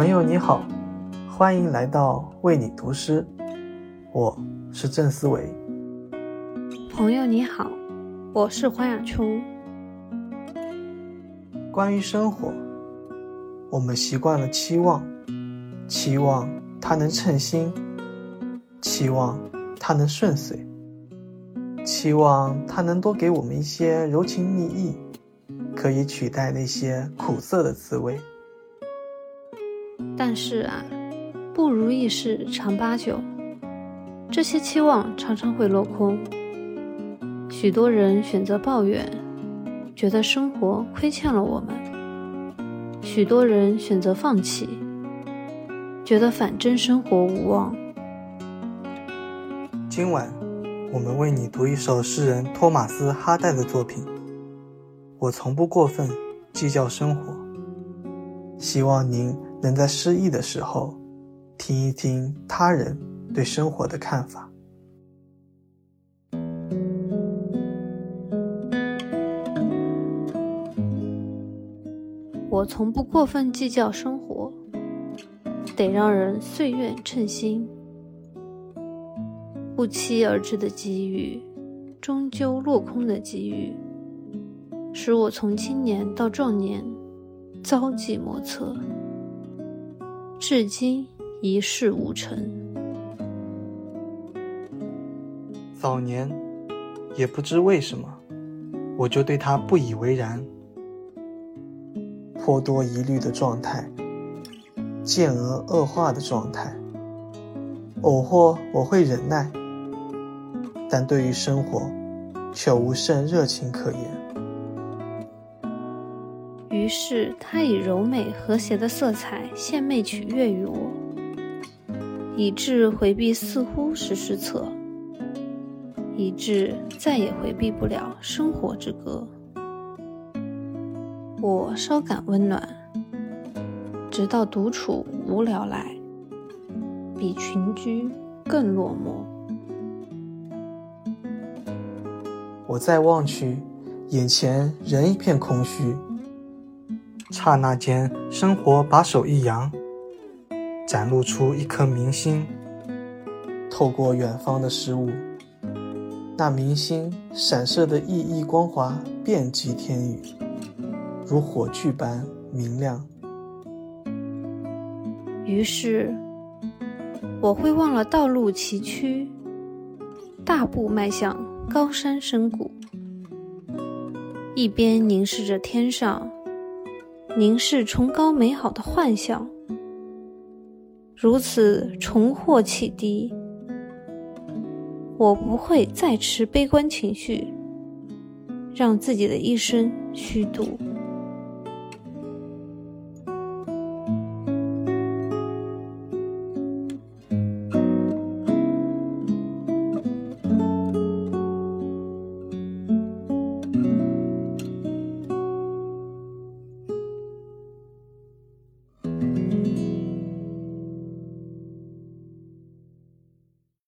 朋友你好，欢迎来到为你读诗，我是郑思维。朋友你好，我是黄雅琼。关于生活，我们习惯了期望，期望它能称心，期望它能顺遂，期望它能多给我们一些柔情蜜意，可以取代那些苦涩的滋味。但是啊，不如意事常八九，这些期望常常会落空。许多人选择抱怨，觉得生活亏欠了我们；许多人选择放弃，觉得反正生活无望。今晚，我们为你读一首诗人托马斯·哈代的作品。我从不过分计较生活，希望您。能在失意的时候，听一听他人对生活的看法。我从不过分计较生活，得让人岁月称心。不期而至的机遇，终究落空的机遇，使我从青年到壮年，遭际莫测。至今一事无成。早年，也不知为什么，我就对他不以为然。颇多疑虑的状态，渐而恶化的状态。偶或我会忍耐，但对于生活，却无甚热情可言。于是，他以柔美和谐的色彩献媚取悦于我，以致回避似乎是失策，以致再也回避不了生活之歌。我稍感温暖，直到独处无聊来，比群居更落寞。我再望去，眼前仍一片空虚。刹那间，生活把手一扬，展露出一颗明星。透过远方的事物，那明星闪射的熠熠光华遍及天宇，如火炬般明亮。于是，我会忘了道路崎岖，大步迈向高山深谷，一边凝视着天上。凝视崇高美好的幻想，如此重获启迪，我不会再持悲观情绪，让自己的一生虚度。